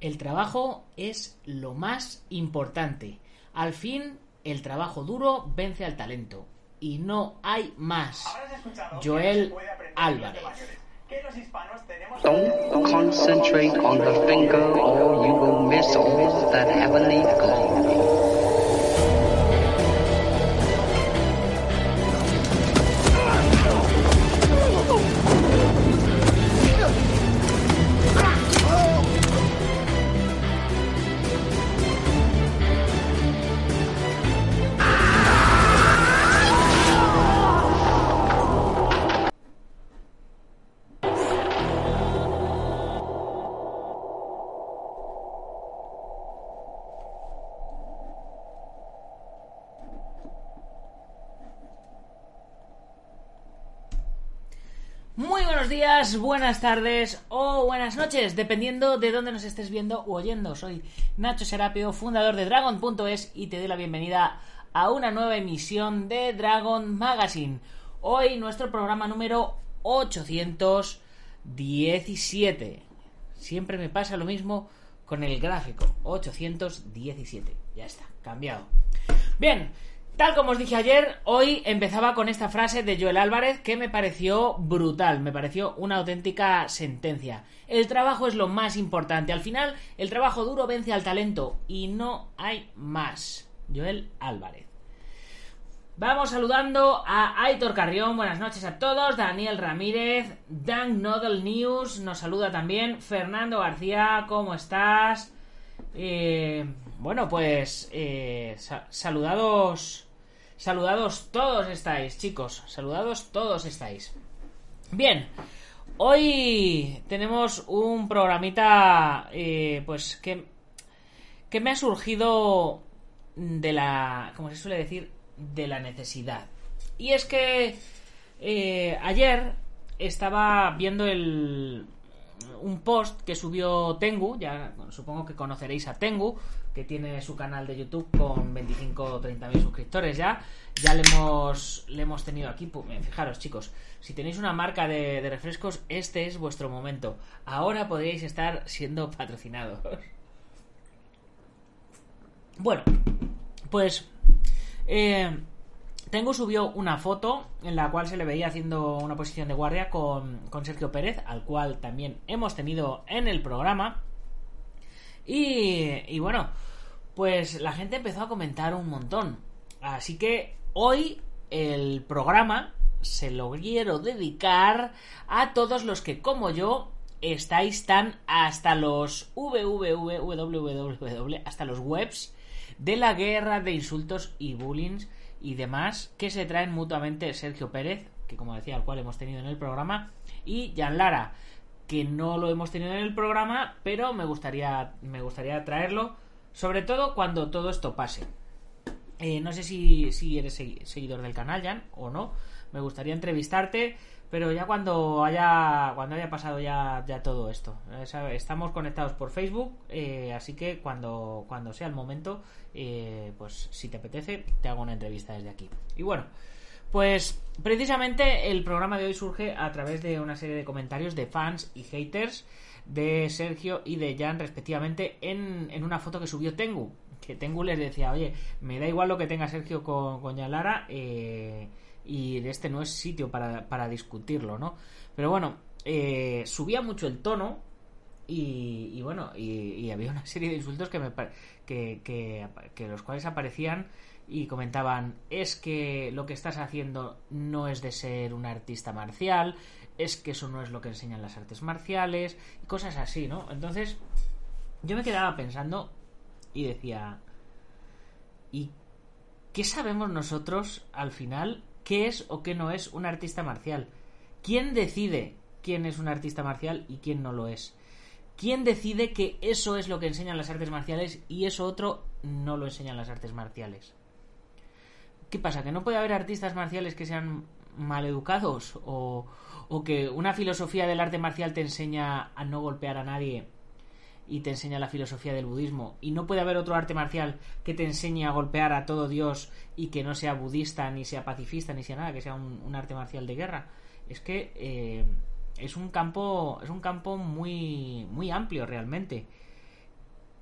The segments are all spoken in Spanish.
El trabajo es lo más importante. Al fin, el trabajo duro vence al talento. Y no hay más. Joel Álvarez. Don't concentrate on the finger or you will miss all that heavenly glory. Buenas tardes o buenas noches, dependiendo de dónde nos estés viendo o oyendo. Soy Nacho Serapio, fundador de Dragon.es y te doy la bienvenida a una nueva emisión de Dragon Magazine. Hoy nuestro programa número 817. Siempre me pasa lo mismo con el gráfico. 817. Ya está, cambiado. Bien, Tal como os dije ayer, hoy empezaba con esta frase de Joel Álvarez que me pareció brutal, me pareció una auténtica sentencia. El trabajo es lo más importante. Al final, el trabajo duro vence al talento y no hay más. Joel Álvarez. Vamos saludando a Aitor Carrión, buenas noches a todos, Daniel Ramírez, Dan Nodel News nos saluda también, Fernando García, ¿cómo estás? Eh, bueno, pues eh, sa- saludados, saludados todos estáis, chicos, saludados todos estáis. Bien, hoy tenemos un programita, eh, pues que, que me ha surgido de la, como se suele decir, de la necesidad. Y es que eh, ayer estaba viendo el, un post que subió Tengu, ya supongo que conoceréis a Tengu, que tiene su canal de YouTube con 25 o 30 mil suscriptores ya. Ya le hemos, le hemos tenido aquí. Eh, Fijaros, chicos, si tenéis una marca de, refrescos, este es vuestro momento. Ahora podríais estar siendo patrocinados. Bueno, pues eh, Tengu subió una foto en la cual se le veía haciendo una posición de guardia con, con Sergio Pérez, al cual también hemos tenido en el programa. Y, bueno, pues la gente empezó a comentar un montón. Así que hoy el programa se lo quiero dedicar a todos los que, como yo, estáis tan hasta los www, hasta los webs de la guerra de insultos y bullying y demás que se traen mutuamente Sergio Pérez, que como decía, al cual hemos tenido en el programa, y Jan Lara, que no lo hemos tenido en el programa, pero me gustaría, me gustaría traerlo, sobre todo cuando todo esto pase. Eh, no sé si, si eres segui- seguidor del canal, Jan, o no. Me gustaría entrevistarte, pero ya cuando haya cuando haya pasado ya, ya todo esto. Eh, Estamos conectados por Facebook, eh, así que cuando, cuando sea el momento, eh, pues si te apetece, te hago una entrevista desde aquí. Y bueno, pues precisamente el programa de hoy surge a través de una serie de comentarios de fans y haters de Sergio y de Jan respectivamente en, en una foto que subió Tengu. Que Tengu les decía, oye, me da igual lo que tenga Sergio con, con Lara eh, y este no es sitio para, para discutirlo, ¿no? Pero bueno, eh, subía mucho el tono y, y bueno, y, había una serie de insultos que, me, que, que, que los cuales aparecían y comentaban es que lo que estás haciendo no es de ser un artista marcial, es que eso no es lo que enseñan las artes marciales y cosas así, ¿no? Entonces yo me quedaba pensando y decía ¿y qué sabemos nosotros al final qué es o qué no es un artista marcial? ¿Quién decide quién es un artista marcial y quién no lo es? ¿Quién decide que eso es lo que enseñan las artes marciales y eso otro no lo enseñan las artes marciales? ¿Qué pasa? ¿Que no puede haber artistas marciales que sean maleducados? ¿O, o que una filosofía del arte marcial te enseña a no golpear a nadie y te enseña la filosofía del budismo? ¿Y no puede haber otro arte marcial que te enseñe a golpear a todo Dios y que no sea budista, ni sea pacifista, ni sea nada, que sea un, arte marcial de guerra? Es que eh, es un campo es un campo muy muy amplio realmente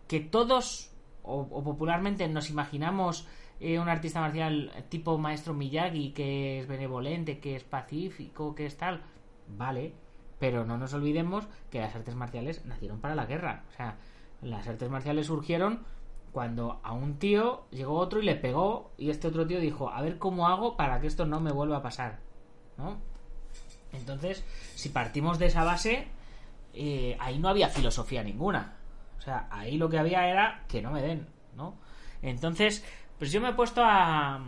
que todos, o popularmente nos imaginamos eh, un artista marcial tipo maestro Miyagi, que es benevolente, que es pacífico, que es tal, vale, pero no nos olvidemos que las artes marciales nacieron para la guerra. O sea, las artes marciales surgieron cuando a un tío llegó otro y le pegó y este otro tío dijo, a ver cómo hago para que esto no me vuelva a pasar. ¿No? Entonces, si partimos de esa base, eh, ahí no había filosofía ninguna. O sea, ahí lo que había era que no me den, ¿no? Entonces, pues yo me he puesto a,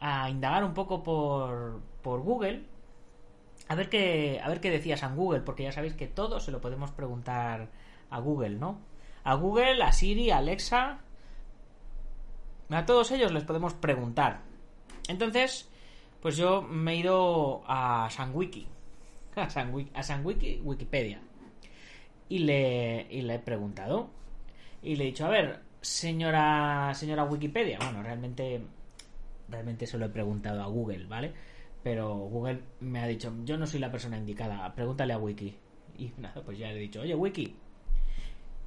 a indagar un poco por, por Google a ver qué a ver qué decía San Google porque ya sabéis que todo se lo podemos preguntar a Google no a Google a Siri a Alexa a todos ellos les podemos preguntar. Entonces pues yo me he ido a San Wiki a a San Wiki Wikipedia y le y le he preguntado. Y le he dicho a ver señora señora Wikipedia bueno realmente realmente se lo he preguntado a Google vale pero Google me ha dicho, yo no soy la persona indicada, pregúntale a Wiki. Y nada, pues ya le he dicho, oye Wiki,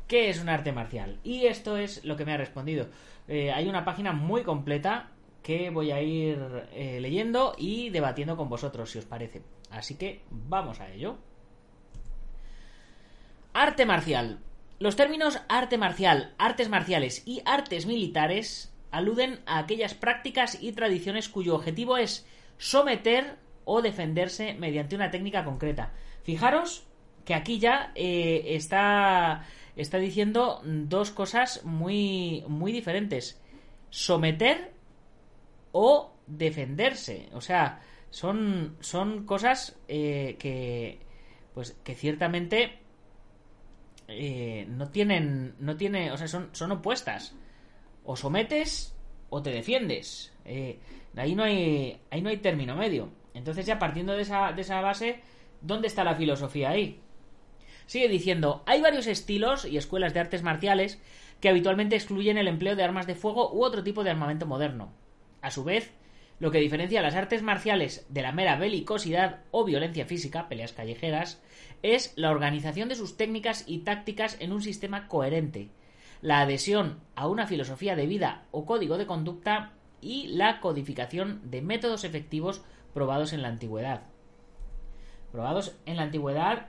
¿qué es un arte marcial? Y esto es lo que me ha respondido. Eh, hay una página muy completa que voy a ir eh, leyendo y debatiendo con vosotros, si os parece. Así que vamos a ello. Arte marcial. Los términos arte marcial, artes marciales y artes militares aluden a aquellas prácticas y tradiciones cuyo objetivo es someter o defenderse mediante una técnica concreta. Fijaros que aquí ya eh, está, está diciendo dos cosas muy, muy diferentes. Someter o defenderse. O sea, son, son cosas eh, que, pues, que ciertamente eh, no tienen, no tiene, o sea, son, son opuestas. O sometes o te defiendes. Eh, ahí, no hay, ahí no hay término medio. Entonces ya partiendo de esa, de esa base, ¿dónde está la filosofía ahí? Sigue diciendo, hay varios estilos y escuelas de artes marciales que habitualmente excluyen el empleo de armas de fuego u otro tipo de armamento moderno. A su vez, lo que diferencia las artes marciales de la mera belicosidad o violencia física, peleas callejeras, es la organización de sus técnicas y tácticas en un sistema coherente, la adhesión a una filosofía de vida o código de conducta y la codificación de métodos efectivos probados en la antigüedad. Probados en la antigüedad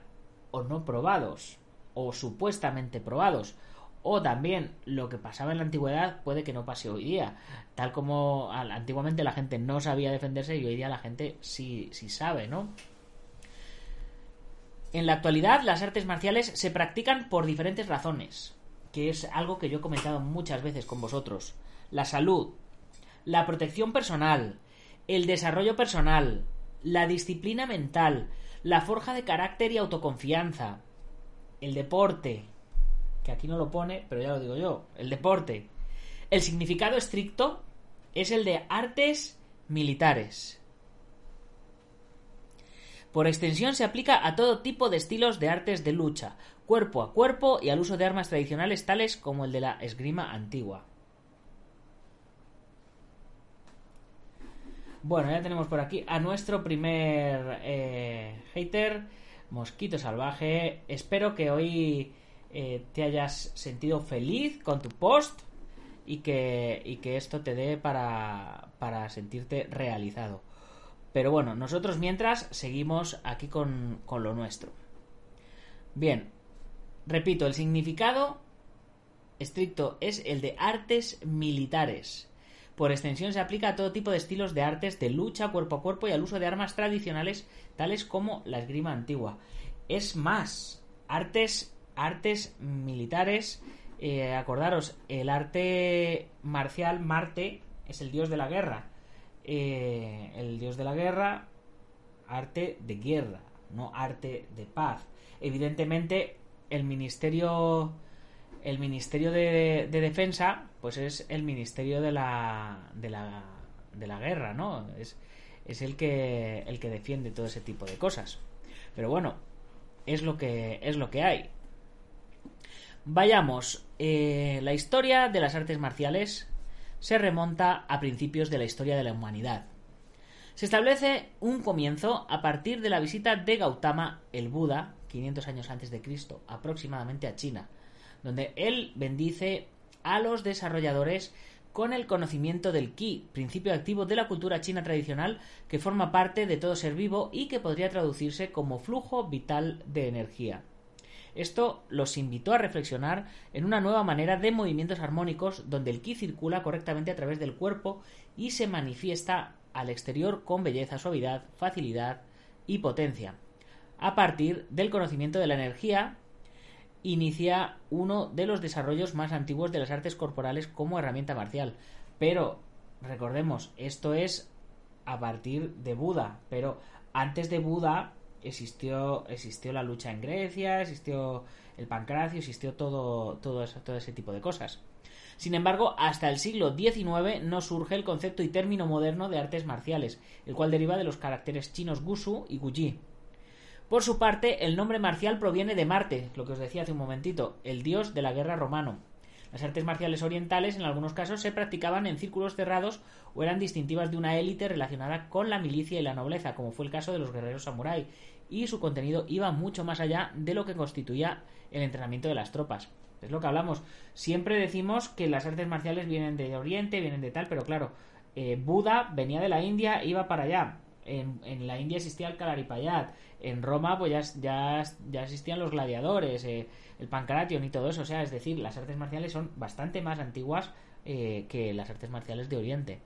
o no probados, o supuestamente probados, o también lo que pasaba en la antigüedad puede que no pase hoy día, tal como antiguamente la gente no sabía defenderse y hoy día la gente sí, sí sabe, ¿no? En la actualidad las artes marciales se practican por diferentes razones, que es algo que yo he comentado muchas veces con vosotros. La salud, la protección personal, el desarrollo personal, la disciplina mental, la forja de carácter y autoconfianza, el deporte, aquí no lo pone, pero ya lo digo yo, el deporte. El significado estricto es el de artes militares. Por extensión se aplica a todo tipo de estilos de artes de lucha, cuerpo a cuerpo y al uso de armas tradicionales tales como el de la esgrima antigua. Bueno, ya tenemos por aquí a nuestro primer eh, hater, Mosquito Salvaje. Espero que hoy eh, te hayas sentido feliz con tu post y que, y que esto te dé para, para sentirte realizado. Pero bueno, nosotros mientras seguimos aquí con, con lo nuestro. Bien, repito, el significado estricto es el de artes militares. Por extensión se aplica a todo tipo de estilos de artes de lucha cuerpo a cuerpo y al uso de armas tradicionales tales como la esgrima antigua. Es más, artes, artes militares, eh, acordaros, el arte marcial Marte es el dios de la guerra. Eh, el dios de la guerra, arte de guerra, no arte de paz. Evidentemente, el ministerio el Ministerio de, Defensa, pues es el Ministerio de la, de la, de la Guerra, ¿no? Es, es el, que, el que defiende todo ese tipo de cosas. Pero bueno, es lo que, es lo que hay. Vayamos, eh, la historia de las artes marciales se remonta a principios de la historia de la humanidad. Se establece un comienzo a partir de la visita de Gautama el Buda, 500 años antes de Cristo, aproximadamente a China, donde él bendice a los desarrolladores con el conocimiento del Qi, principio activo de la cultura china tradicional que forma parte de todo ser vivo y que podría traducirse como flujo vital de energía. Esto los invitó a reflexionar en una nueva manera de movimientos armónicos donde el ki circula correctamente a través del cuerpo y se manifiesta al exterior con belleza, suavidad, facilidad y potencia. A partir del conocimiento de la energía, inicia uno de los desarrollos más antiguos de las artes corporales como herramienta marcial. Pero, recordemos, esto es a partir de Buda, pero antes de Buda existió, existió la lucha en Grecia, existió el pancracio, existió todo, todo, todo ese tipo de cosas. Sin embargo, hasta el siglo XIX no surge el concepto y término moderno de artes marciales, el cual deriva de los caracteres chinos Gusu y Guji. Por su parte, el nombre marcial proviene de Marte, lo que os decía hace un momentito, el dios de la guerra romano. Las artes marciales orientales en algunos casos se practicaban en círculos cerrados o eran distintivas de una élite relacionada con la milicia y la nobleza, como fue el caso de los guerreros samurái, y su contenido iba mucho más allá de lo que constituía el entrenamiento de las tropas. Es lo que hablamos. Siempre decimos que las artes marciales vienen de Oriente, vienen de tal, pero claro, eh, Buda venía de la India, iba para allá. En, la India existía el Kalaripayat. En Roma, pues ya, ya, existían los gladiadores, eh, el Pancration y todo eso. O sea, es decir, las artes marciales son bastante más antiguas eh, que las artes marciales de Oriente.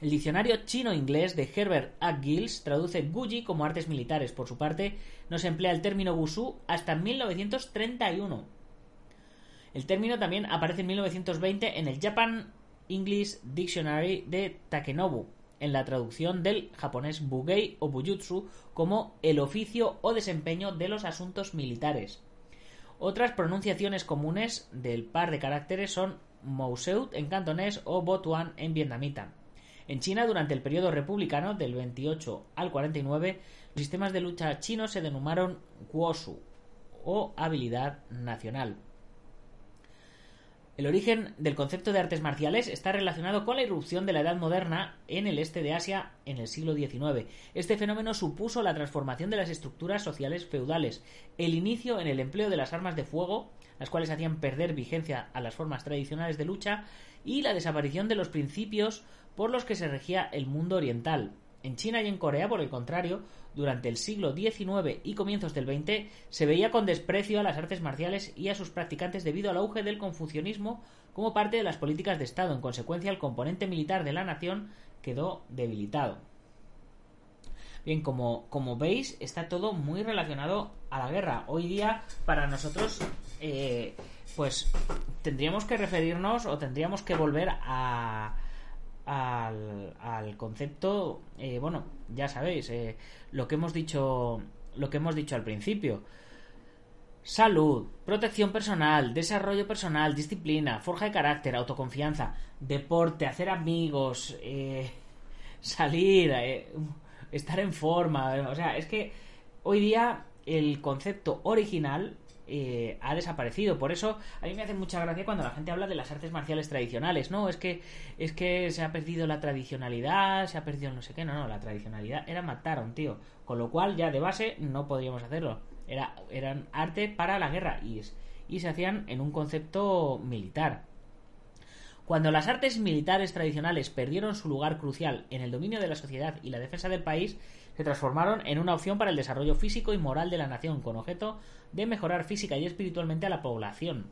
El diccionario chino-inglés de Herbert A. Giles traduce Guji como artes militares. Por su parte, no se emplea el término Gusu hasta 1931. El término también aparece en 1920 en el Japan English Dictionary de Takenobu, en la traducción del japonés Bugei o Bujutsu como el oficio o desempeño de los asuntos militares. Otras pronunciaciones comunes del par de caracteres son Mouseut en cantonés o Botuan en vietnamita. En China, durante el periodo republicano del 28 al 49, los sistemas de lucha chinos se denominaron Guosu o habilidad nacional. El origen del concepto de artes marciales está relacionado con la irrupción de la Edad Moderna en el este de Asia en el siglo XIX. Este fenómeno supuso la transformación de las estructuras sociales feudales, el inicio en el empleo de las armas de fuego, las cuales hacían perder vigencia a las formas tradicionales de lucha, y la desaparición de los principios por los que se regía el mundo oriental. En China y en Corea, por el contrario, durante el siglo XIX y comienzos del XX se veía con desprecio a las artes marciales y a sus practicantes debido al auge del confucianismo como parte de las políticas de Estado. En consecuencia, el componente militar de la nación quedó debilitado. Bien, como, como veis, está todo muy relacionado a la guerra. Hoy día, para nosotros, eh, pues tendríamos que referirnos o tendríamos que volver a, al, concepto, eh, bueno, ya sabéis, eh, lo que hemos dicho, lo que hemos dicho al principio. Salud, protección personal, desarrollo personal, disciplina, forja de carácter, autoconfianza, deporte, hacer amigos, eh, salir, estar en forma. O sea, es que hoy día el concepto original eh, ha desaparecido. Por eso a mí me hace mucha gracia cuando la gente habla de las artes marciales tradicionales. No, es que es que se ha perdido la tradicionalidad, se ha perdido no sé qué. No, no, la tradicionalidad era matar a un tío. Con lo cual ya de base no podíamos hacerlo. Era, eran arte para la guerra y se hacían en un concepto militar. Cuando las artes militares tradicionales perdieron su lugar crucial en el dominio de la sociedad y la defensa del país, se transformaron en una opción para el desarrollo físico y moral de la nación, con objeto de mejorar física y espiritualmente a la población,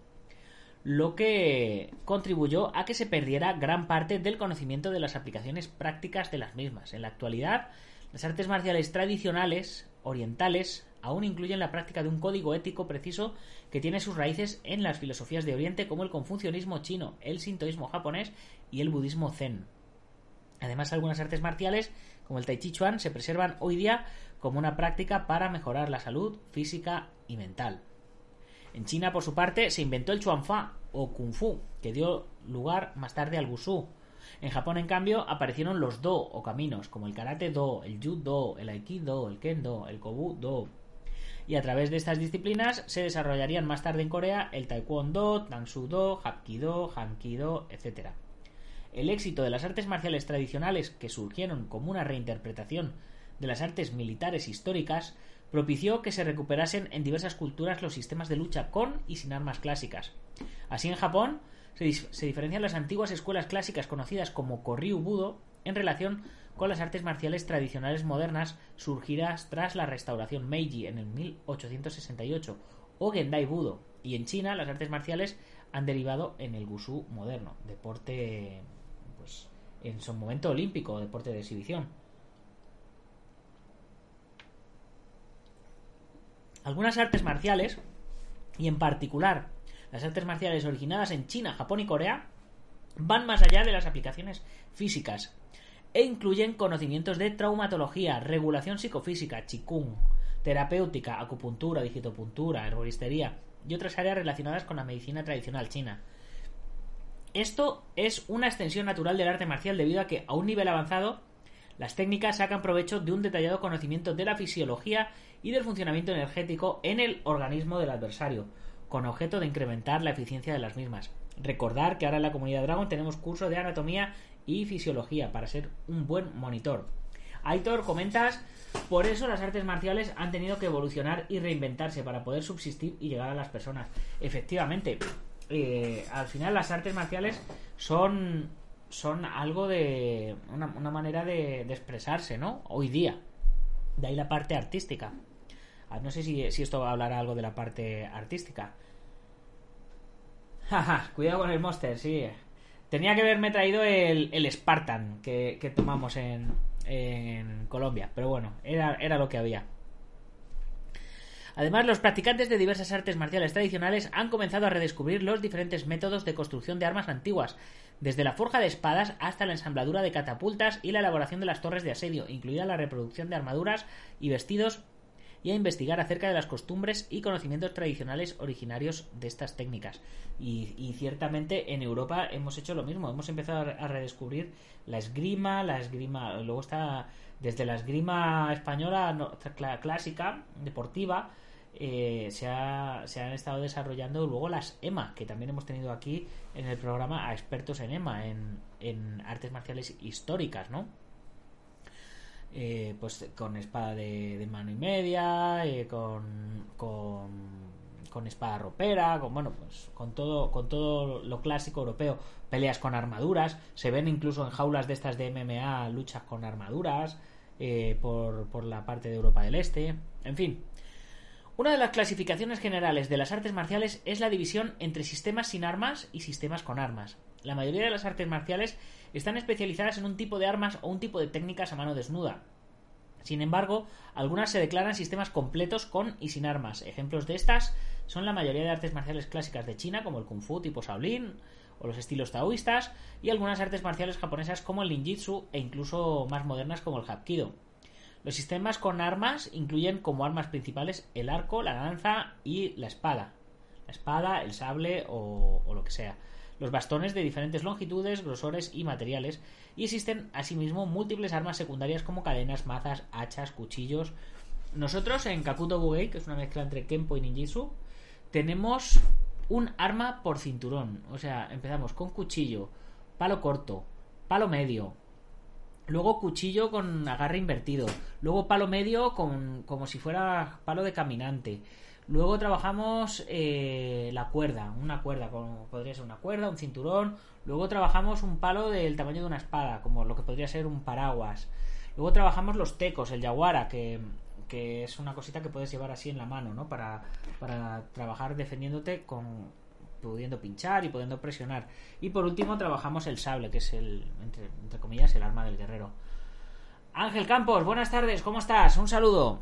lo que contribuyó a que se perdiera gran parte del conocimiento de las aplicaciones prácticas de las mismas. En la actualidad, las artes marciales tradicionales orientales aún incluyen la práctica de un código ético preciso que tiene sus raíces en las filosofías de Oriente como el confucianismo chino, el sintoísmo japonés y el budismo zen. Además, algunas artes marciales como el Tai Chi Chuan, se preservan hoy día como una práctica para mejorar la salud física y mental. En China, por su parte, se inventó el Chuanfa o Kung Fu, que dio lugar más tarde al Wushu. En Japón, en cambio, aparecieron los Do o caminos, como el Karate Do, el Judo, el Aikido, el Kendo, el Kobu Do. Y a través de estas disciplinas se desarrollarían más tarde en Corea el Taekwondo, Tangsu Do, Hapkido, Hankido, etc. El éxito de las artes marciales tradicionales que surgieron como una reinterpretación de las artes militares históricas propició que se recuperasen en diversas culturas los sistemas de lucha con y sin armas clásicas. Así en Japón se, diferencian las antiguas escuelas clásicas conocidas como Koryu Budo en relación con las artes marciales tradicionales modernas surgidas tras la restauración Meiji en el 1868 o Gendai Budo y en China las artes marciales han derivado en el Gushu moderno, deporte pues en su momento olímpico, deporte de exhibición. Algunas artes marciales, y en particular las artes marciales originadas en China, Japón y Corea, van más allá de las aplicaciones físicas e incluyen conocimientos de traumatología, regulación psicofísica, chikung, terapéutica, acupuntura, digitopuntura, herboristería y otras áreas relacionadas con la medicina tradicional china. Esto es una extensión natural del arte marcial debido a que a un nivel avanzado las técnicas sacan provecho de un detallado conocimiento de la fisiología y del funcionamiento energético en el organismo del adversario, con objeto de incrementar la eficiencia de las mismas. Recordar que ahora en la comunidad Dragon tenemos curso de anatomía y fisiología para ser un buen monitor. Aitor, comentas, por eso las artes marciales han tenido que evolucionar y reinventarse para poder subsistir y llegar a las personas. Efectivamente, eh, al final las artes marciales son, son algo de una, manera de, expresarse, ¿no? Hoy día. De ahí la parte artística. Ah, no sé si, si esto hablará algo de la parte artística. Jaja, cuidado con el monster, sí. Tenía que haberme traído el, el Spartan que, que tomamos en, en Colombia. Pero bueno, era, era lo que había. Además, los practicantes de diversas artes marciales tradicionales han comenzado a redescubrir los diferentes métodos de construcción de armas antiguas, desde la forja de espadas hasta la ensambladura de catapultas y la elaboración de las torres de asedio, incluida la reproducción de armaduras y vestidos y a investigar acerca de las costumbres y conocimientos tradicionales originarios de estas técnicas. Y, ciertamente en Europa hemos hecho lo mismo, hemos empezado a redescubrir la esgrima, la esgrima, luego está desde la esgrima española clásica, deportiva, eh, se, se, han estado desarrollando luego las EMA, que también hemos tenido aquí en el programa a expertos en EMA, en, en artes marciales históricas, ¿no? Eh, pues con espada de, mano y media, eh, con, con, espada ropera, con bueno, pues con todo, con todo lo clásico europeo, peleas con armaduras, se ven incluso en jaulas de estas de MMA luchas con armaduras eh, por, por la parte de Europa del Este, en fin. Una de las clasificaciones generales de las artes marciales es la división entre sistemas sin armas y sistemas con armas. La mayoría de las artes marciales están especializadas en un tipo de armas o un tipo de técnicas a mano desnuda. Sin embargo, algunas se declaran sistemas completos con y sin armas. Ejemplos de estas son la mayoría de artes marciales clásicas de China, como el Kung Fu tipo Shaolin o los estilos taoístas, y algunas artes marciales japonesas como el Ninjitsu e incluso más modernas como el Hapkido. Los sistemas con armas incluyen como armas principales el arco, la lanza y la espada. La espada, el sable o, o lo que sea los bastones de diferentes longitudes, grosores y materiales, y existen asimismo múltiples armas secundarias como cadenas, mazas, hachas, cuchillos. Nosotros en Kakuto Bugei, que es una mezcla entre Kenpo y Ninjitsu, tenemos un arma por cinturón. O sea, empezamos con cuchillo, palo corto, palo medio, luego cuchillo con agarre invertido, luego palo medio con como si fuera palo de caminante, Luego trabajamos eh, la cuerda, una cuerda, como podría ser una cuerda, un cinturón. Luego trabajamos un palo del tamaño de una espada, como lo que podría ser un paraguas. Luego trabajamos los tecos, el yaguara, que, es una cosita que puedes llevar así en la mano, ¿no? Para, para trabajar defendiéndote con pudiendo pinchar y pudiendo presionar. Y por último trabajamos el sable, que es el, entre, entre comillas, el arma del guerrero. Ángel Campos, buenas tardes, ¿cómo estás? Un saludo.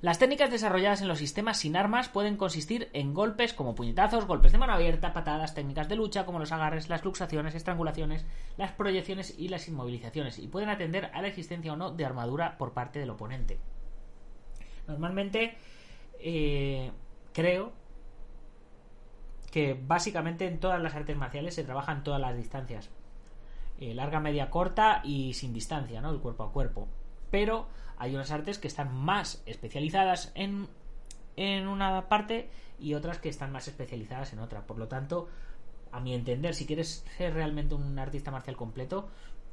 Las técnicas desarrolladas en los sistemas sin armas pueden consistir en golpes como puñetazos, golpes de mano abierta, patadas, técnicas de lucha como los agarres, las luxaciones, estrangulaciones, las proyecciones y las inmovilizaciones, y pueden atender a la existencia o no de armadura por parte del oponente. Normalmente, eh, creo que básicamente en todas las artes marciales se trabajan todas las distancias. Eh, larga, media, corta y sin distancia, ¿no? El cuerpo a cuerpo. Pero hay unas artes que están más especializadas en, en una parte y otras que están más especializadas en otra. Por lo tanto, a mi entender, si quieres ser realmente un artista marcial completo,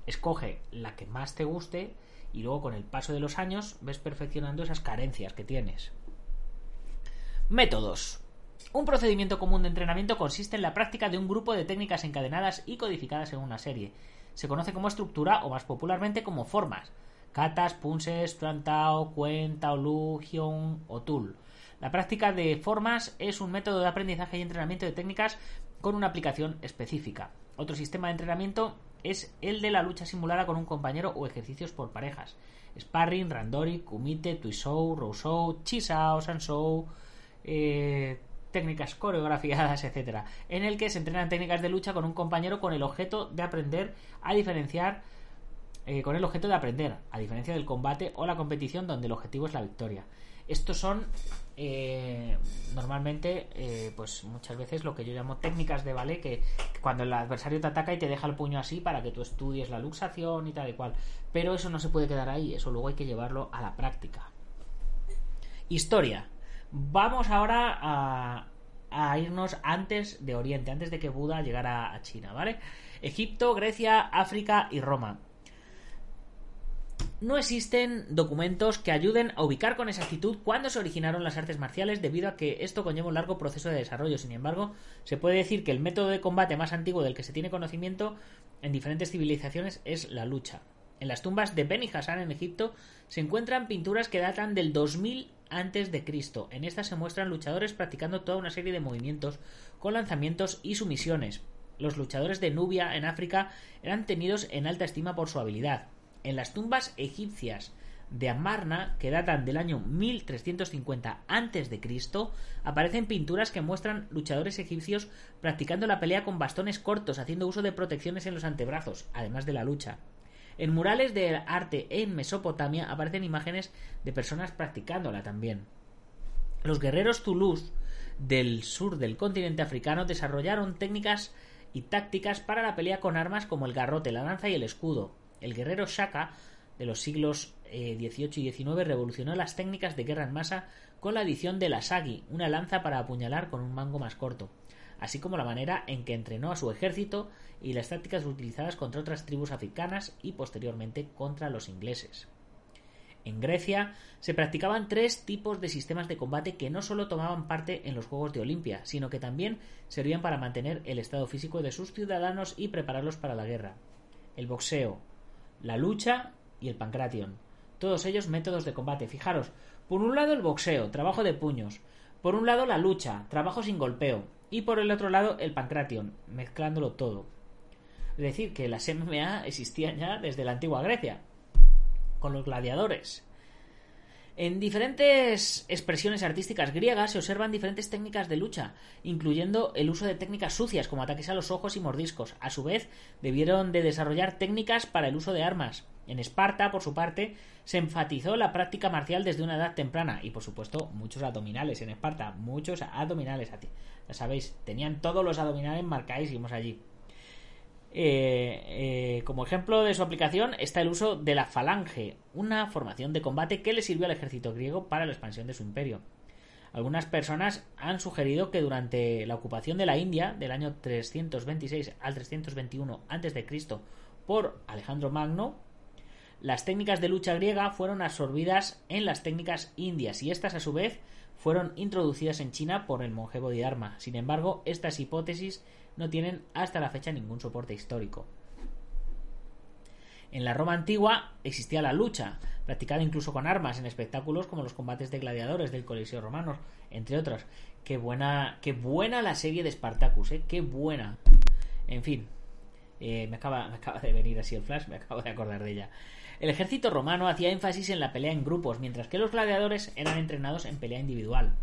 Escoge la que más te guste y luego con el paso de los años ves perfeccionando esas carencias que tienes. Métodos. Un procedimiento común de entrenamiento consiste en la práctica de un grupo de técnicas encadenadas y codificadas en una serie. Se conoce como estructura o más popularmente como formas. Katas, punses, trantao, Quen, Taolu, Hyun o Tul. La práctica de formas es un método de aprendizaje y entrenamiento de técnicas con una aplicación específica. Otro sistema de entrenamiento es el de la lucha simulada con un compañero o ejercicios por parejas. Sparring, Randori, Kumite, Tuisou, Rousou, Chisao, Sansou, eh, técnicas coreografiadas, etcétera, en el que se entrenan técnicas de lucha con un compañero con el objeto de aprender a diferenciar eh, con el objeto de aprender, a diferencia del combate o la competición donde el objetivo es la victoria. Estos son eh, normalmente, eh, pues muchas veces lo que yo llamo técnicas de ballet, que, cuando el adversario te ataca y te deja el puño así para que tú estudies la luxación y tal y cual. Pero eso no se puede quedar ahí, eso luego hay que llevarlo a la práctica. Historia. Vamos ahora a, a irnos antes de Oriente, antes de que Buda llegara a China, ¿vale? Egipto, Grecia, África y Roma. No existen documentos que ayuden a ubicar con exactitud cuándo se originaron las artes marciales debido a que esto conlleva un largo proceso de desarrollo. Sin embargo, se puede decir que el método de combate más antiguo del que se tiene conocimiento en diferentes civilizaciones es la lucha. En las tumbas de Beni Hassan en Egipto se encuentran pinturas que datan del 2000 antes de Cristo. En estas se muestran luchadores practicando toda una serie de movimientos con lanzamientos y sumisiones. Los luchadores de Nubia en África eran tenidos en alta estima por su habilidad. En las tumbas egipcias de Amarna, que datan del año 1350 a.C., aparecen pinturas que muestran luchadores egipcios practicando la pelea con bastones cortos, haciendo uso de protecciones en los antebrazos, además de la lucha. En murales de arte en Mesopotamia aparecen imágenes de personas practicándola también. Los guerreros zulús del sur del continente africano desarrollaron técnicas y tácticas para la pelea con armas como el garrote, la lanza y el escudo. El guerrero Shaka de los siglos XVIII y XIX revolucionó las técnicas de guerra en masa con la adición de la sagi, una lanza para apuñalar con un mango más corto, así como la manera en que entrenó a su ejército y las tácticas utilizadas contra otras tribus africanas y posteriormente contra los ingleses. En Grecia se practicaban tres tipos de sistemas de combate que no solo tomaban parte en los Juegos de Olimpia, sino que también servían para mantener el estado físico de sus ciudadanos y prepararlos para la guerra. El boxeo, la lucha y el pancration. Todos ellos métodos de combate. Fijaros, por un lado el boxeo, trabajo de puños, por un lado la lucha, trabajo sin golpeo, y por el otro lado el pancration, mezclándolo todo. Es decir, que las MMA existían ya desde la antigua Grecia, con los gladiadores. En diferentes expresiones artísticas griegas se observan diferentes técnicas de lucha, incluyendo el uso de técnicas sucias como ataques a los ojos y mordiscos. A su vez, debieron de desarrollar técnicas para el uso de armas. En Esparta, por su parte, se enfatizó la práctica marcial desde una edad temprana y, por supuesto, muchos abdominales en Esparta, muchos abdominales. Ya sabéis, tenían todos los abdominales marcadísimos allí. Eh, eh, como ejemplo de su aplicación está el uso de la falange, una formación de combate que le sirvió al ejército griego para la expansión de su imperio. Algunas personas han sugerido que durante la ocupación de la India del año 326 al 321 a.C. por Alejandro Magno, las técnicas de lucha griega fueron absorbidas en las técnicas indias y estas a su vez fueron introducidas en China por el monje Bodhidharma. Sin embargo, estas hipótesis no tienen hasta la fecha ningún soporte histórico. En la Roma antigua existía la lucha, practicada incluso con armas en espectáculos como los combates de gladiadores del Coliseo romano, entre otros. Qué buena, qué buena la serie de Spartacus, ¿eh? Qué buena. En fin, eh, me, acaba, me acaba de venir así el flash, me acabo de acordar de ella. El ejército romano hacía énfasis en la pelea en grupos, mientras que los gladiadores eran entrenados en pelea individual.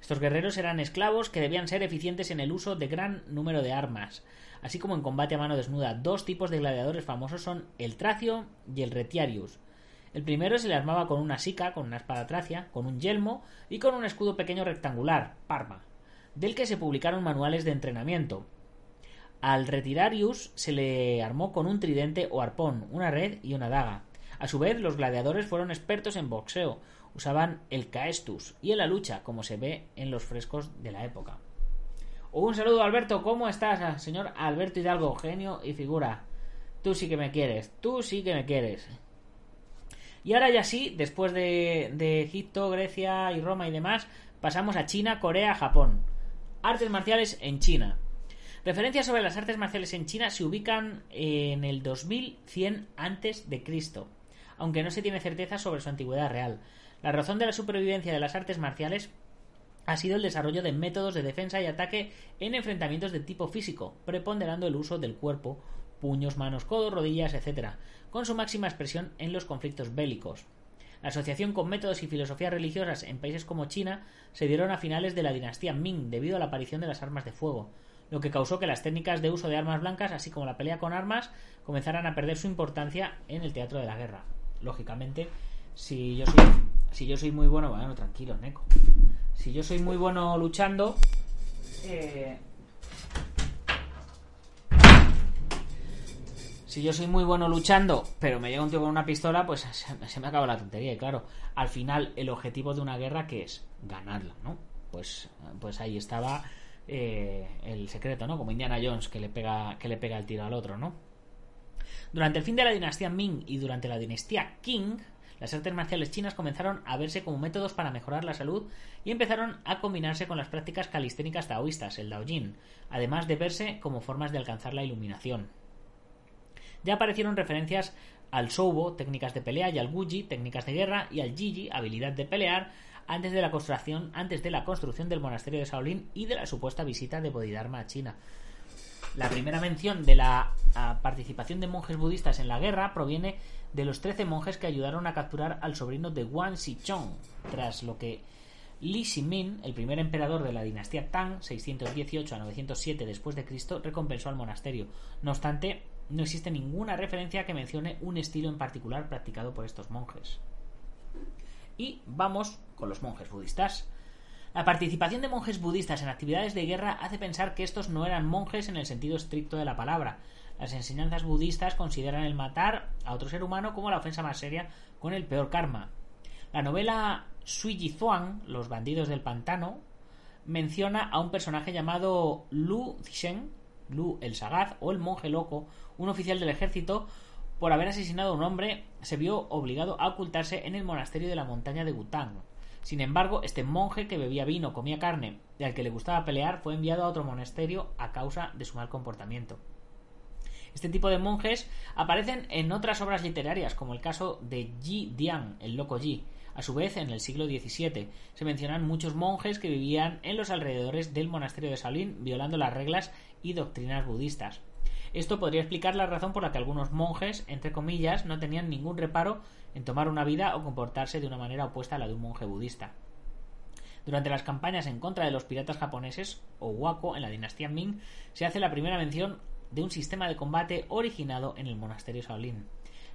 Estos guerreros eran esclavos que debían ser eficientes en el uso de gran número de armas, así como en combate a mano desnuda. Dos tipos de gladiadores famosos son el tracio y el retiarius. El primero se le armaba con una sica, con una espada tracia, con un yelmo y con un escudo pequeño rectangular, parma, del que se publicaron manuales de entrenamiento. Al retirarius se le armó con un tridente o arpón, una red y una daga. A su vez, los gladiadores fueron expertos en boxeo, usaban el caestus y en la lucha, como se ve en los frescos de la época. Un saludo, Alberto. ¿Cómo estás, señor Alberto Hidalgo? Genio y figura. Tú sí que me quieres, tú sí que me quieres. Y ahora ya sí, después de, de Egipto, Grecia y Roma y demás, pasamos a China, Corea, Japón. Artes marciales en China. Referencias sobre las artes marciales en China se ubican en el 2100 antes de Cristo, aunque no se tiene certeza sobre su antigüedad real. La razón de la supervivencia de las artes marciales ha sido el desarrollo de métodos de defensa y ataque en enfrentamientos de tipo físico, preponderando el uso del cuerpo, puños, manos, codos, rodillas, etc., con su máxima expresión en los conflictos bélicos. La asociación con métodos y filosofías religiosas en países como China se dieron a finales de la dinastía Ming debido a la aparición de las armas de fuego, lo que causó que las técnicas de uso de armas blancas, así como la pelea con armas, comenzaran a perder su importancia en el teatro de la guerra. Lógicamente, si yo soy, si yo soy muy bueno, bueno, tranquilo, Neko. Si yo soy muy bueno luchando, eh, si yo soy muy bueno luchando, pero me llega un tío con una pistola, pues se, me acaba la tontería. Y claro, al final el objetivo de una guerra que es ganarla, ¿no? Pues, pues ahí estaba eh, el secreto, ¿no? Como Indiana Jones que le pega que le pega el tiro al otro, ¿no? Durante el fin de la dinastía Ming y durante la dinastía Qing, las artes marciales chinas comenzaron a verse como métodos para mejorar la salud y empezaron a combinarse con las prácticas calisténicas taoístas, el Daojin, además de verse como formas de alcanzar la iluminación. Ya aparecieron referencias al Shoubo, técnicas de pelea, y al Guji, técnicas de guerra, y al Jiji, habilidad de pelear, antes de la construcción, antes de la construcción del monasterio de Shaolin y de la supuesta visita de Bodhidharma a China. La primera mención de la a, participación de monjes budistas en la guerra proviene de los 13 monjes que ayudaron a capturar al sobrino de Wang Xichong, tras lo que Li Ximin, el primer emperador de la dinastía Tang, 618 a 907 después de Cristo, recompensó al monasterio. No obstante, no existe ninguna referencia que mencione un estilo en particular practicado por estos monjes. Y vamos con los monjes budistas. La participación de monjes budistas en actividades de guerra hace pensar que estos no eran monjes en el sentido estricto de la palabra. Las enseñanzas budistas consideran el matar a otro ser humano como la ofensa más seria con el peor karma. La novela Suiji Zuan, Los bandidos del pantano, menciona a un personaje llamado Lu Zisheng, Lu el Sagaz o el monje loco, un oficial del ejército por haber asesinado a un hombre, se vio obligado a ocultarse en el monasterio de la montaña de Gutang. Sin embargo, este monje que bebía vino, comía carne y al que le gustaba pelear fue enviado a otro monasterio a causa de su mal comportamiento. Este tipo de monjes aparecen en otras obras literarias, como el caso de Ji Dian, el loco Ji. A su vez, en el siglo XVII se mencionan muchos monjes que vivían en los alrededores del monasterio de Shaolin, violando las reglas y doctrinas budistas. Esto podría explicar la razón por la que algunos monjes, entre comillas, no tenían ningún reparo en tomar una vida o comportarse de una manera opuesta a la de un monje budista. Durante las campañas en contra de los piratas japoneses, o Wako, en la dinastía Ming, se hace la primera mención de un sistema de combate originado en el monasterio Shaolin.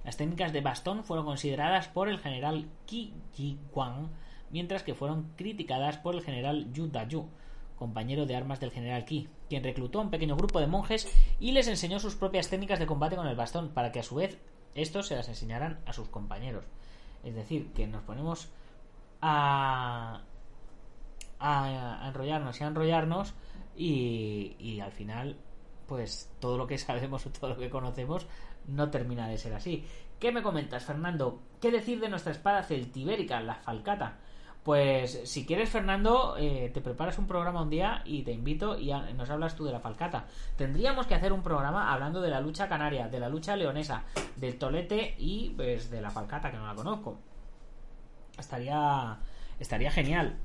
Las técnicas de bastón fueron consideradas por el general Qi Ji Guang, mientras que fueron criticadas por el general Yu Dayu, compañero de armas del general Qi, quien reclutó a un pequeño grupo de monjes y les enseñó sus propias técnicas de combate con el bastón, para que a su vez estos se las enseñaran a sus compañeros. Es decir, que nos ponemos a, a, enrollarnos y a enrollarnos y, y al final pues todo lo que sabemos o todo lo que conocemos no termina de ser así. ¿Qué me comentas, Fernando? ¿Qué decir de nuestra espada celtibérica, la falcata? Pues si quieres, Fernando, eh, te preparas un programa un día y te invito y nos hablas tú de la falcata. Tendríamos que hacer un programa hablando de la lucha canaria, de la lucha leonesa, del tolete y pues de la falcata, que no la conozco. Estaría, estaría genial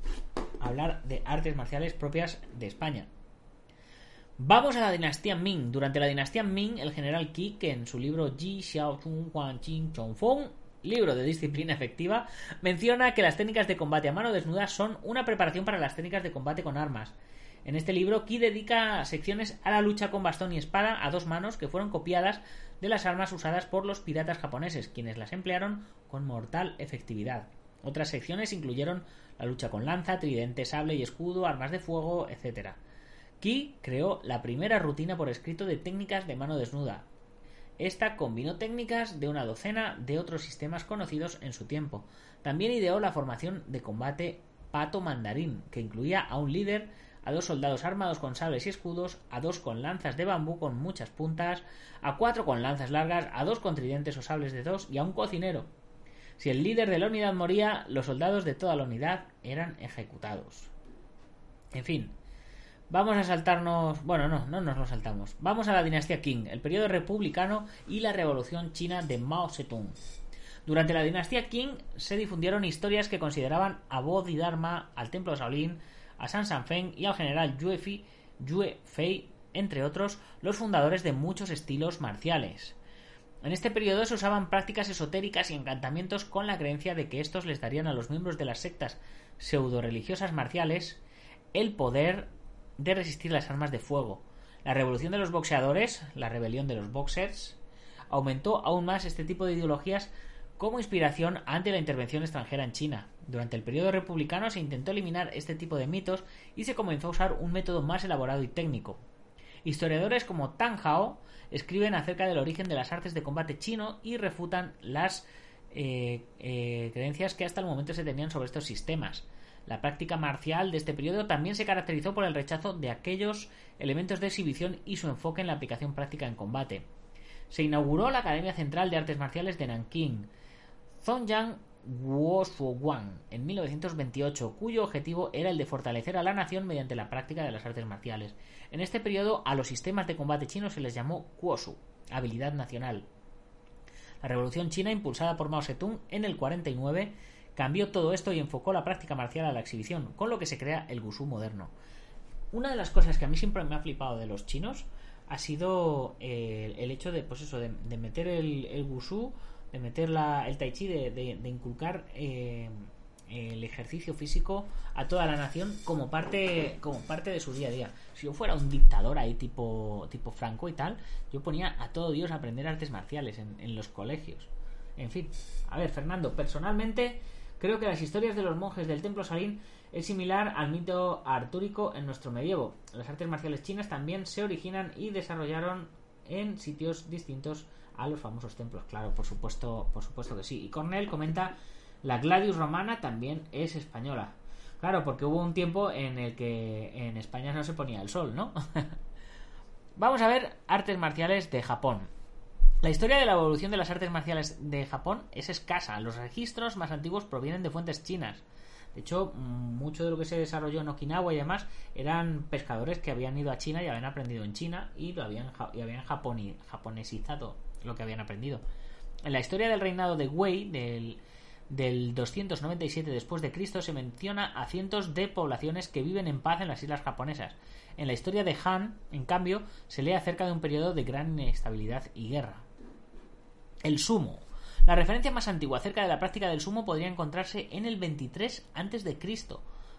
hablar de artes marciales propias de España. Vamos a la dinastía Ming. Durante la dinastía Ming, el general Qi, que en su libro Ji Xiao Chung Huan Qing Chong Feng libro de disciplina efectiva, menciona que las técnicas de combate a mano desnuda son una preparación para las técnicas de combate con armas. En este libro, Ki dedica secciones a la lucha con bastón y espada a dos manos que fueron copiadas de las armas usadas por los piratas japoneses, quienes las emplearon con mortal efectividad. Otras secciones incluyeron la lucha con lanza, tridente, sable y escudo, armas de fuego, etc. Ki creó la primera rutina por escrito de técnicas de mano desnuda, esta combinó técnicas de una docena de otros sistemas conocidos en su tiempo. También ideó la formación de combate pato mandarín, que incluía a un líder a dos soldados armados con sables y escudos, a dos con lanzas de bambú con muchas puntas, a cuatro con lanzas largas, a dos con tridentes o sables de dos y a un cocinero. Si el líder de la unidad moría, los soldados de toda la unidad eran ejecutados. En fin, vamos a saltarnos. Bueno, no, no nos lo saltamos. Vamos a la dinastía Qing, el periodo republicano y la revolución china de Mao Zedong. Durante la dinastía Qing se difundieron historias que consideraban a Bodhidharma, al templo de Shaolin, a San Sanfeng y al general Yue, Fi, Yue Fei, entre otros, los fundadores de muchos estilos marciales. En este periodo se usaban prácticas esotéricas y encantamientos con la creencia de que estos les darían a los miembros de las sectas pseudo-religiosas marciales el poder de resistir las armas de fuego. La revolución de los boxeadores, la rebelión de los boxers, aumentó aún más este tipo de ideologías como inspiración ante la intervención extranjera en China. Durante el periodo republicano se intentó eliminar este tipo de mitos y se comenzó a usar un método más elaborado y técnico. Historiadores como Tang Hao escriben acerca del origen de las artes de combate chino y refutan las eh, eh, creencias que hasta el momento se tenían sobre estos sistemas. La práctica marcial de este periodo también se caracterizó por el rechazo de aquellos elementos de exhibición y su enfoque en la aplicación práctica en combate. Se inauguró la Academia Central de Artes Marciales de Nanking, Zongyang Wushuguang, en 1928, cuyo objetivo era el de fortalecer a la nación mediante la práctica de las artes marciales. En este periodo, a los sistemas de combate chinos se les llamó Kuosu, habilidad nacional. La revolución china, impulsada por Mao Zedong en el 49, cambió todo esto y enfocó la práctica marcial a la exhibición, con lo que se crea el Wushu moderno. Una de las cosas que a mí siempre me ha flipado de los chinos ha sido eh, el hecho de, pues eso, de, meter el, el Wushu de meter el tai chi, de, inculcar eh, el ejercicio físico a toda la nación como parte como parte de su día a día. Si yo fuera un dictador ahí tipo tipo Franco y tal, yo ponía a todo Dios a aprender artes marciales en, en los colegios. En fin, a ver, Fernando, personalmente creo que las historias de los monjes del templo Salín es similar al mito artúrico en nuestro medievo. Las artes marciales chinas también se originan y desarrollaron en sitios distintos a los famosos templos, claro, por supuesto, por supuesto que sí. Y Cornell comenta, la Gladius romana también es española. Claro, porque hubo un tiempo en el que en España no se ponía el sol, ¿no? Vamos a ver artes marciales de Japón. La historia de la evolución de las artes marciales de Japón es escasa. Los registros más antiguos provienen de fuentes chinas. De hecho, mucho de lo que se desarrolló en Okinawa y demás eran pescadores que habían ido a China y habían aprendido en China y lo habían, y habían japonesizado lo que habían aprendido. En la historia del reinado de Wei, del, del 297 después de Cristo, se menciona a cientos de poblaciones que viven en paz en las islas japonesas. En la historia de Han, en cambio, se lee acerca de un periodo de gran inestabilidad y guerra. El sumo. La referencia más antigua acerca de la práctica del sumo podría encontrarse en el 23 a.C.,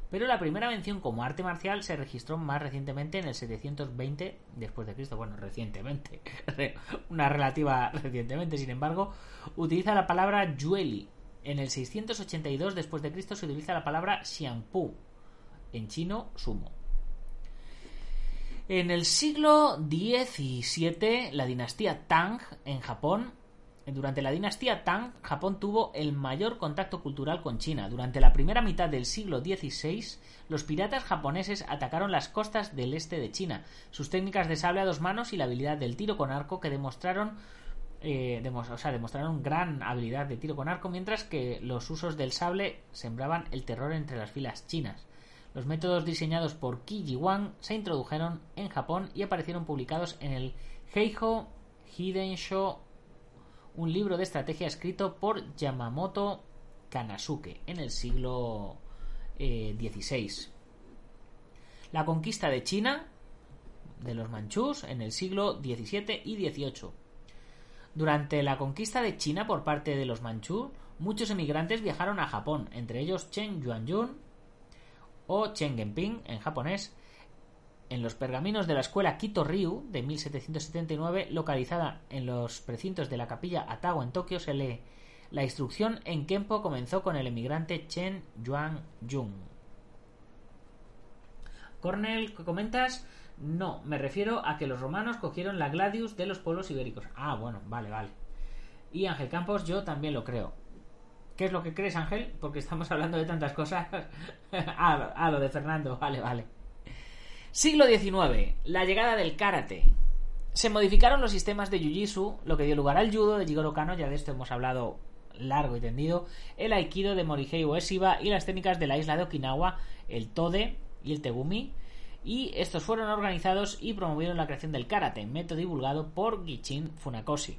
pero la primera mención como arte marcial se registró más recientemente en el 720 después de Cristo. Bueno, recientemente, una relativa recientemente, sin embargo, utiliza la palabra yueli. En el 682 después de Cristo se utiliza la palabra xiangpu, en chino sumo. En el siglo XVII, la dinastía Tang en Japón durante la dinastía Tang, Japón tuvo el mayor contacto cultural con China. Durante la primera mitad del siglo XVI, los piratas japoneses atacaron las costas del este de China. Sus técnicas de sable a dos manos y la habilidad del tiro con arco que demostraron eh, demostraron gran habilidad de tiro con arco, mientras que los usos del sable sembraban el terror entre las filas chinas. Los métodos diseñados por Qi Jiwang se introdujeron en Japón y aparecieron publicados en el Heiho Hidensho un libro de estrategia escrito por Yamamoto Kanasuke en el siglo XVI. Eh, La conquista de China de los manchús en el siglo XVII y XVIII. Durante la conquista de China por parte de los manchús, muchos emigrantes viajaron a Japón, entre ellos Chen Yuanyun o Chen Genping en japonés, en los pergaminos de la escuela Kito Ryu de 1779, localizada en los precintos de la capilla Atago en Tokio, se lee La instrucción en Kempo comenzó con el emigrante Chen Yuan Jung. Cornell, ¿qué comentas? No, me refiero a que los romanos cogieron la gladius de los pueblos ibéricos. Ah, bueno, vale, vale. Y Ángel Campos, yo también lo creo. ¿Qué es lo que crees, Ángel? Porque estamos hablando de tantas cosas. ah, lo de Fernando, vale, vale. Siglo XIX. La llegada del karate. Se modificaron los sistemas de jiu-jitsu, lo que dio lugar al judo de Jigoro Kano, ya de esto hemos hablado largo y tendido, el aikido de Morihei Ueshiba y las técnicas de la isla de Okinawa, el tode y el tegumi, y estos fueron organizados y promovieron la creación del karate, método divulgado por Gichin Funakoshi.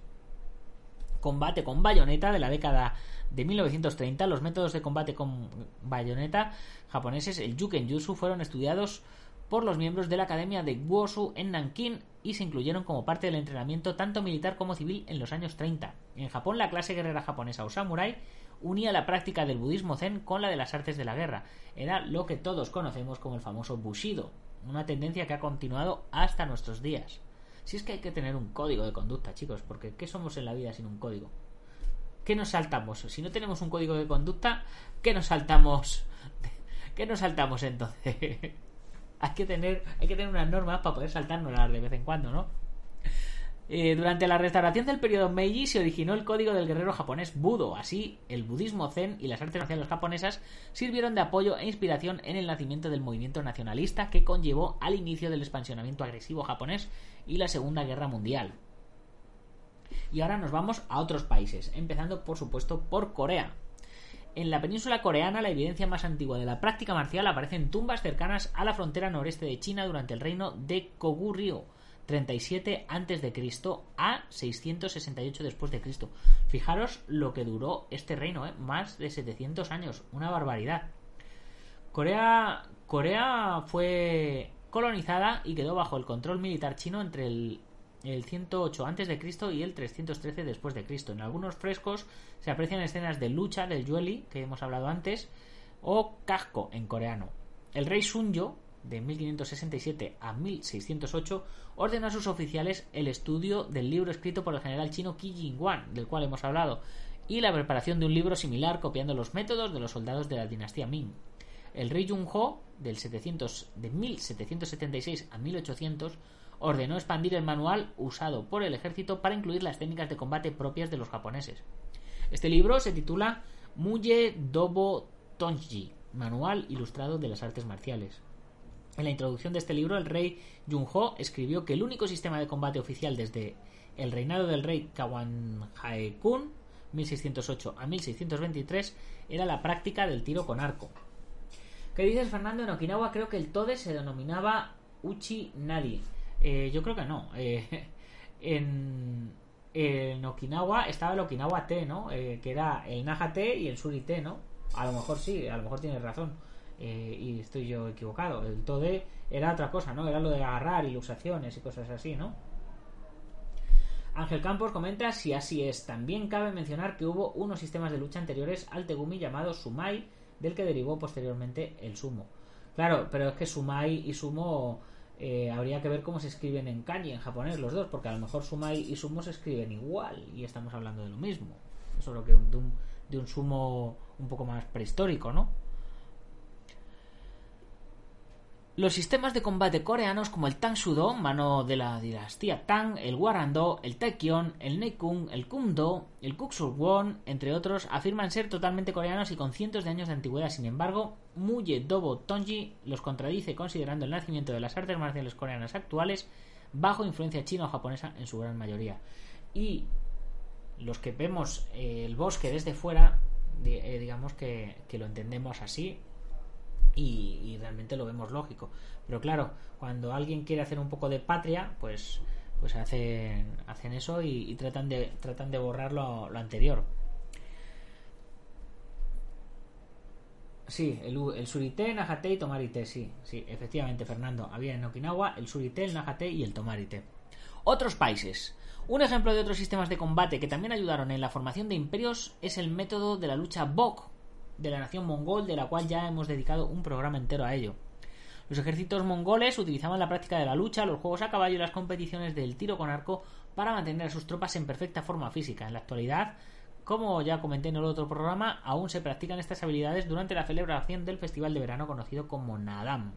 Combate con bayoneta de la década de 1930, los métodos de combate con bayoneta japoneses, el Juken Jutsu, fueron estudiados por los miembros de la Academia de Wuosu en Nanking y se incluyeron como parte del entrenamiento tanto militar como civil en los años 30. En Japón, la clase guerrera japonesa o samurai unía la práctica del budismo zen con la de las artes de la guerra. Era lo que todos conocemos como el famoso Bushido, una tendencia que ha continuado hasta nuestros días. Si es que hay que tener un código de conducta, chicos, porque ¿qué somos en la vida sin un código? ¿Qué nos saltamos? Si no tenemos un código de conducta, ¿qué nos saltamos? ¿Qué nos saltamos entonces? hay que tener, hay que tener unas normas para poder saltárnoslas de vez en cuando, ¿no? Eh, durante la restauración del periodo Meiji se originó el código del guerrero japonés Budo. Así, el budismo zen y las artes marciales japonesas sirvieron de apoyo e inspiración en el nacimiento del movimiento nacionalista que conllevó al inicio del expansionamiento agresivo japonés y la Segunda Guerra Mundial. Y ahora nos vamos a otros países, empezando por supuesto por Corea. En la península coreana, la evidencia más antigua de la práctica marcial aparece en tumbas cercanas a la frontera noreste de China durante el reino de Koguryo, 37 a.C. a 668 después de Cristo. Fijaros lo que duró este reino, ¿eh? más de 700 años, una barbaridad. Corea, Corea fue colonizada y quedó bajo el control militar chino entre el el 108 a.C. y el 313 después de Cristo. En algunos frescos se aprecian escenas de lucha del Yueli, que hemos hablado antes, o Kajko en coreano. El rey Sunjo, de 1567 a 1608, ordenó a sus oficiales el estudio del libro escrito por el general chino Qi Jingwan, del cual hemos hablado, y la preparación de un libro similar copiando los métodos de los soldados de la dinastía Ming. El rey Jung-ho, del 700, de 1776 a 1800, ordenó expandir el manual usado por el ejército para incluir las técnicas de combate propias de los japoneses. Este libro se titula Muye Dobo Tonji, Manual Ilustrado de las Artes Marciales. En la introducción de este libro, el rey Junho escribió que el único sistema de combate oficial desde el reinado del rey Kawan Haekun, 1608 a 1623, era la práctica del tiro con arco. ¿Qué dices, Fernando? En Okinawa creo que el Tode se denominaba Uchi Nadi eh, yo creo que no. Eh, en, Okinawa estaba el Okinawa T, ¿no? Eh, que era el Naha T y el Suri T, ¿no? A lo mejor sí, a lo mejor tienes razón. y estoy yo equivocado. El Tode era otra cosa, ¿no? Era lo de agarrar ilustraciones y cosas así, ¿no? Ángel Campos comenta si así es. También cabe mencionar que hubo unos sistemas de lucha anteriores al Tegumi llamados Sumai, del que derivó posteriormente el Sumo. Claro, pero es que Sumai y Sumo eh, habría que ver cómo se escriben en kanji en japonés los dos, porque a lo mejor sumai y sumo se escriben igual y estamos hablando de lo mismo. Solo que de un, de un sumo un poco más prehistórico, ¿no? Los sistemas de combate coreanos como el Tang Sudo, mano de la dinastía Tang, el Warando, el Taekyon, el Neikung, el Kumdo, el Won, entre otros, afirman ser totalmente coreanos y con cientos de años de antigüedad. Sin embargo, Muye Dobo Tonji los contradice considerando el nacimiento de las artes marciales coreanas actuales bajo influencia china o japonesa en su gran mayoría. Y los que vemos el bosque desde fuera, eh, digamos que lo entendemos así, y, realmente lo vemos lógico. Pero claro, cuando alguien quiere hacer un poco de patria, pues pues hacen, hacen eso y, tratan de borrar lo, anterior. Sí, el, el surité, najate y tomarite, sí, sí, efectivamente, Fernando. Había en Okinawa el surité, el najate y el tomarite. Otros países. Un ejemplo de otros sistemas de combate que también ayudaron en la formación de imperios es el método de la lucha Bok de la nación mongol, de la cual ya hemos dedicado un programa entero a ello. Los ejércitos mongoles utilizaban la práctica de la lucha, los juegos a caballo y las competiciones del tiro con arco para mantener a sus tropas en perfecta forma física. En la actualidad, como ya comenté en el otro programa, aún se practican estas habilidades durante la celebración del festival de verano conocido como Nadam.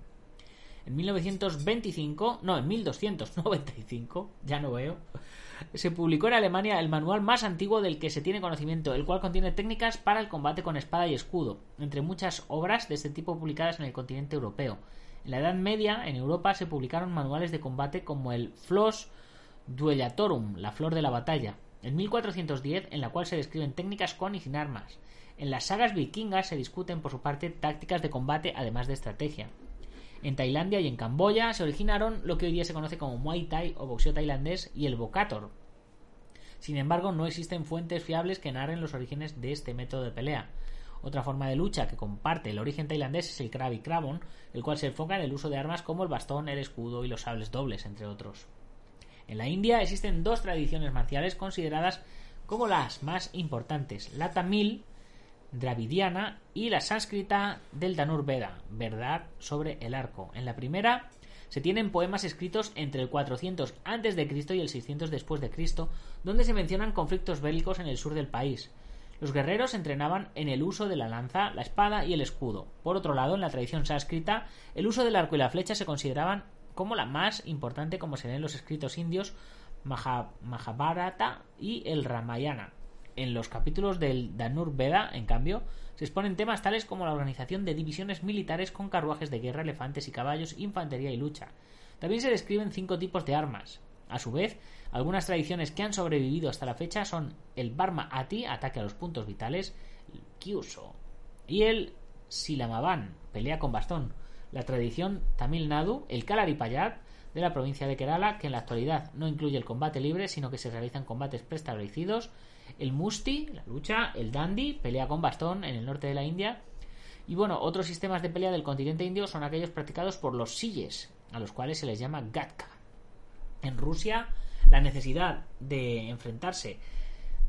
En 1925, no, en 1295, ya no veo, se publicó en Alemania el manual más antiguo del que se tiene conocimiento, el cual contiene técnicas para el combate con espada y escudo, entre muchas obras de este tipo publicadas en el continente europeo. En la Edad Media, en Europa, se publicaron manuales de combate como el Flos Duellatorum, la flor de la batalla, en 1410, en la cual se describen técnicas con y sin armas. En las sagas vikingas se discuten por su parte tácticas de combate además de estrategia. En Tailandia y en Camboya se originaron lo que hoy día se conoce como Muay Thai o boxeo tailandés y el Bokator. Sin embargo, no existen fuentes fiables que narren los orígenes de este método de pelea. Otra forma de lucha que comparte el origen tailandés es el Krabi Krabon, el cual se enfoca en el uso de armas como el bastón, el escudo y los sables dobles, entre otros. En la India existen dos tradiciones marciales consideradas como las más importantes, la tamil, dravidiana, y la sánscrita del Danur Veda, verdad sobre el arco. En la primera se tienen poemas escritos entre el 400 a.C. y el 600 después de Cristo, donde se mencionan conflictos bélicos en el sur del país. Los guerreros entrenaban en el uso de la lanza, la espada y el escudo. Por otro lado, en la tradición sánscrita, el uso del arco y la flecha se consideraban como la más importante como se ven en los escritos indios Mahabharata y el Ramayana. En los capítulos del Danur Veda, en cambio, se exponen temas tales como la organización de divisiones militares con carruajes de guerra, elefantes y caballos, infantería y lucha. También se describen cinco tipos de armas. A su vez, algunas tradiciones que han sobrevivido hasta la fecha son el Barma Ati, ataque a los puntos vitales, el Kyuso, y el Silamaban, pelea con bastón. La tradición Tamil Nadu, el Kalaripayat, de la provincia de Kerala, que en la actualidad no incluye el combate libre, sino que se realizan combates preestablecidos. El Musti, la lucha, el Dandi, pelea con bastón en el norte de la India. Y bueno, otros sistemas de pelea del continente indio son aquellos practicados por los Silles, a los cuales se les llama Gatka. En Rusia, la necesidad de enfrentarse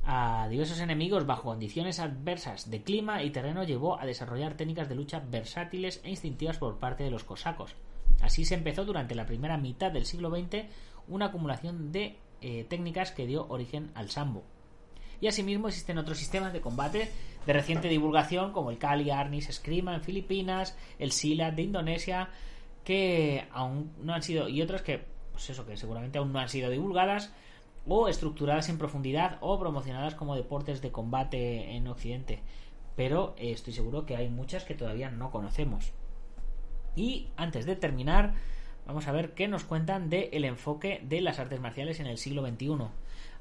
a diversos enemigos bajo condiciones adversas de clima y terreno llevó a desarrollar técnicas de lucha versátiles e instintivas por parte de los cosacos. Así se empezó durante la primera mitad del siglo XX una acumulación de eh, técnicas que dio origen al sambo. Y asimismo existen otros sistemas de combate de reciente divulgación como el Kali Arnis Eskrima en Filipinas, el Silat de Indonesia, que aún no han sido, y otros que pues eso, que seguramente aún no han sido divulgadas o estructuradas en profundidad o promocionadas como deportes de combate en Occidente. Pero eh, estoy seguro que hay muchas que todavía no conocemos. Y antes de terminar, vamos a ver qué nos cuentan del el enfoque de las artes marciales en el siglo XXI.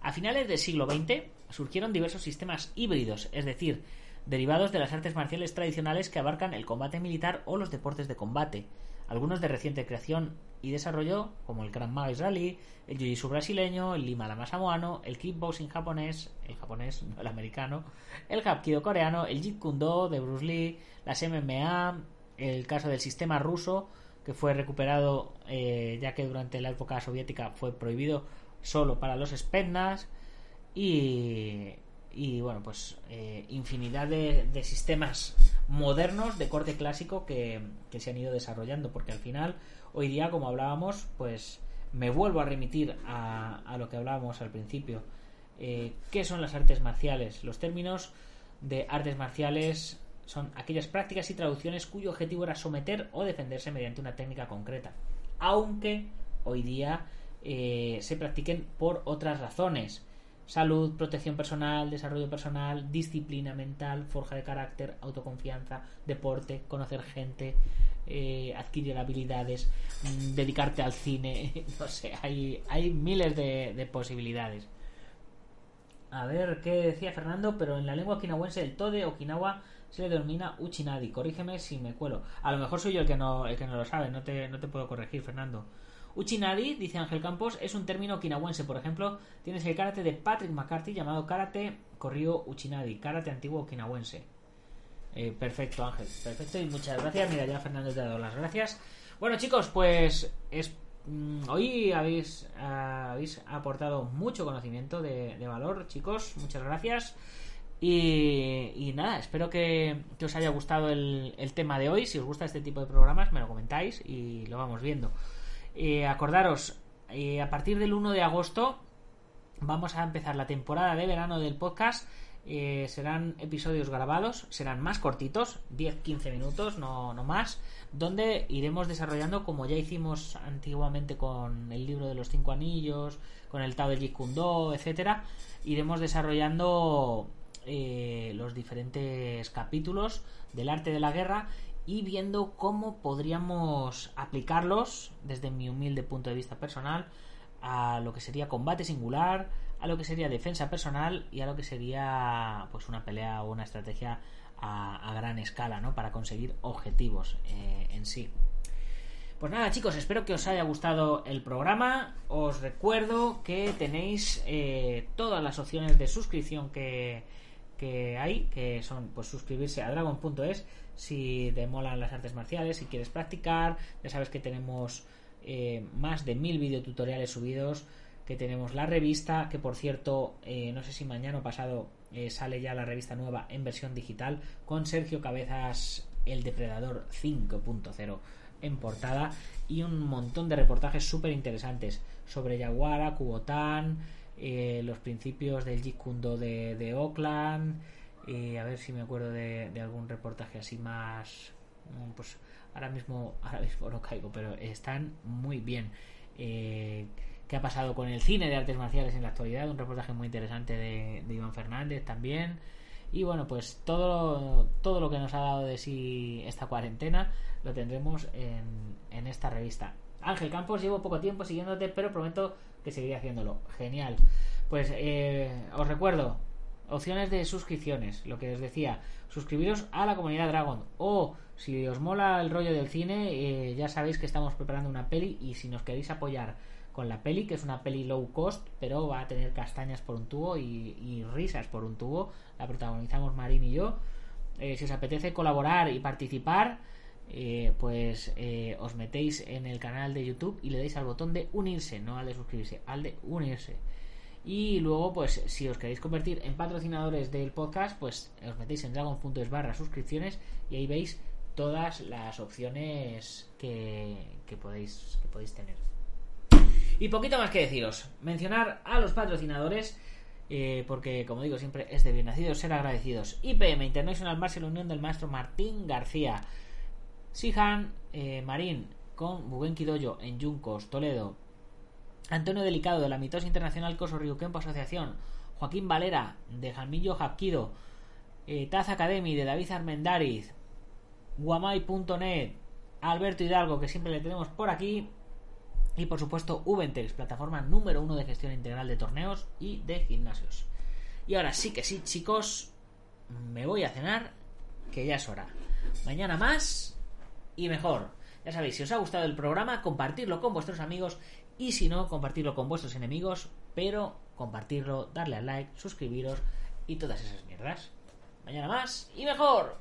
A finales del siglo XX surgieron diversos sistemas híbridos, es decir, derivados de las artes marciales tradicionales que abarcan el combate militar o los deportes de combate algunos de reciente creación y desarrollo, como el Gran Maga israelí, el Jiu-Jitsu brasileño, el Lima Lama samoano, el kickboxing japonés, el japonés, no el americano, el Hapkido coreano, el Jeet Kune Do de Bruce Lee, las MMA, el caso del sistema ruso, que fue recuperado eh, ya que durante la época soviética fue prohibido solo para los Spetsnaz y y bueno, pues eh, infinidad de, sistemas modernos de corte clásico que, se han ido desarrollando, porque al final, hoy día, como hablábamos, pues me vuelvo a remitir a, lo que hablábamos al principio. Eh, ¿Qué son las artes marciales? Los términos de artes marciales son aquellas prácticas y traducciones cuyo objetivo era someter o defenderse mediante una técnica concreta, aunque hoy día eh, se practiquen por otras razones salud, protección personal, desarrollo personal, disciplina mental, forja de carácter, autoconfianza, deporte, conocer gente, eh, adquirir habilidades, mm, dedicarte al cine, no sé, hay, hay miles de, posibilidades. A ver qué decía Fernando, pero en la lengua okinawense el tode Okinawa se le denomina uchinadi. Corrígeme si me cuelo. A lo mejor soy yo el que no, el que no lo sabe, no te, no te puedo corregir, Fernando. Uchinadi, dice Ángel Campos, es un término okinawense. Por ejemplo, tienes el karate de Patrick McCarthy llamado karate corrido Uchinadi, karate antiguo okinawense. Eh, perfecto, Ángel. Perfecto y muchas gracias. Mira, ya Fernando te ha dado las gracias. Bueno, chicos, pues es, mm, hoy habéis, habéis aportado mucho conocimiento de, valor, chicos. Muchas gracias. Y, nada, espero que, os haya gustado el, tema de hoy. Si os gusta este tipo de programas, me lo comentáis y lo vamos viendo. Eh, acordaros, eh, a partir del 1 de agosto vamos a empezar la temporada de verano del podcast. Eh, serán episodios grabados, serán más cortitos, 10-15 minutos, no, no más, donde iremos desarrollando como ya hicimos antiguamente con el libro de los cinco anillos, con el Tao de Jeet etcétera, iremos desarrollando los diferentes capítulos del arte de la guerra y viendo cómo podríamos aplicarlos desde mi humilde punto de vista personal a lo que sería combate singular, a lo que sería defensa personal y a lo que sería pues una pelea o una estrategia a, gran escala, ¿no? Para conseguir objetivos eh, en sí. Pues nada, chicos, espero que os haya gustado el programa. Os recuerdo que tenéis eh, todas las opciones de suscripción que, que hay, que son pues suscribirse a dragon.es si te molan las artes marciales, si quieres practicar, ya sabes que tenemos eh, más de mil videotutoriales subidos, que tenemos la revista, que por cierto, eh, no sé si mañana o pasado eh, sale ya la revista nueva en versión digital con Sergio Cabezas, el depredador 5.0 en portada y un montón de reportajes súper interesantes sobre Yaguara, Kubotán, los principios del Jeet de, de Oakland, a ver si me acuerdo de, algún reportaje así más mm, pues ahora mismo ahora mismo no caigo pero están muy bien. Eh, qué ha pasado con el cine de artes marciales en la actualidad un reportaje muy interesante de, Iván Fernández también. Y bueno pues todo todo lo que nos ha dado de sí esta cuarentena lo tendremos en, en esta revista. Ángel Campos llevo poco tiempo siguiéndote pero prometo que seguiré haciéndolo. Genial. Pues eh, os recuerdo opciones de suscripciones, lo que os decía, suscribiros a la comunidad Dragon. O si os mola el rollo del cine, eh, ya sabéis que estamos preparando una peli y si nos queréis apoyar con la peli, que es una peli low cost, pero va a tener castañas por un tubo y, risas por un tubo, la protagonizamos Marín y yo. Eh, si os apetece colaborar y participar, eh, pues os metéis en el canal de YouTube y le dais al botón de unirse, no al de suscribirse, al de unirse. Y luego, pues, si os queréis convertir en patrocinadores del podcast, pues os metéis en dragon.es barra suscripciones y ahí veis todas las opciones que, podéis, que podéis tener. Y poquito más que deciros. Mencionar a los patrocinadores. Eh, porque como digo siempre es de bien nacidos ser agradecidos IPM International Martial Unión del maestro Martín García Sihan eh, Marín con Bubenki Dojo en Yuncos, Toledo. Antonio Delicado de la Mitosis Internacional Coso Ryukempo Asociación, Joaquín Valera de Jamillo Jaquido, eh, Taz Academy de David Armendariz, Guamay.net, Alberto Hidalgo, que siempre le tenemos por aquí, y por supuesto Ubentex, plataforma número uno de gestión integral de torneos y de gimnasios. Y ahora sí que sí, chicos, me voy a cenar, que ya es hora. Mañana más y mejor. Ya sabéis, si os ha gustado el programa, compartirlo con vuestros amigos y si no, compartirlo con vuestros enemigos, pero compartirlo, darle al like, suscribiros y todas esas mierdas. Mañana más y mejor.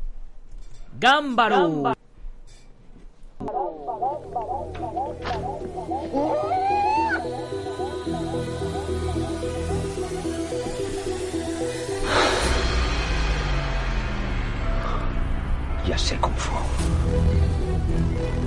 ¡Gámbaro! Ya sé cómo fue. Thank you.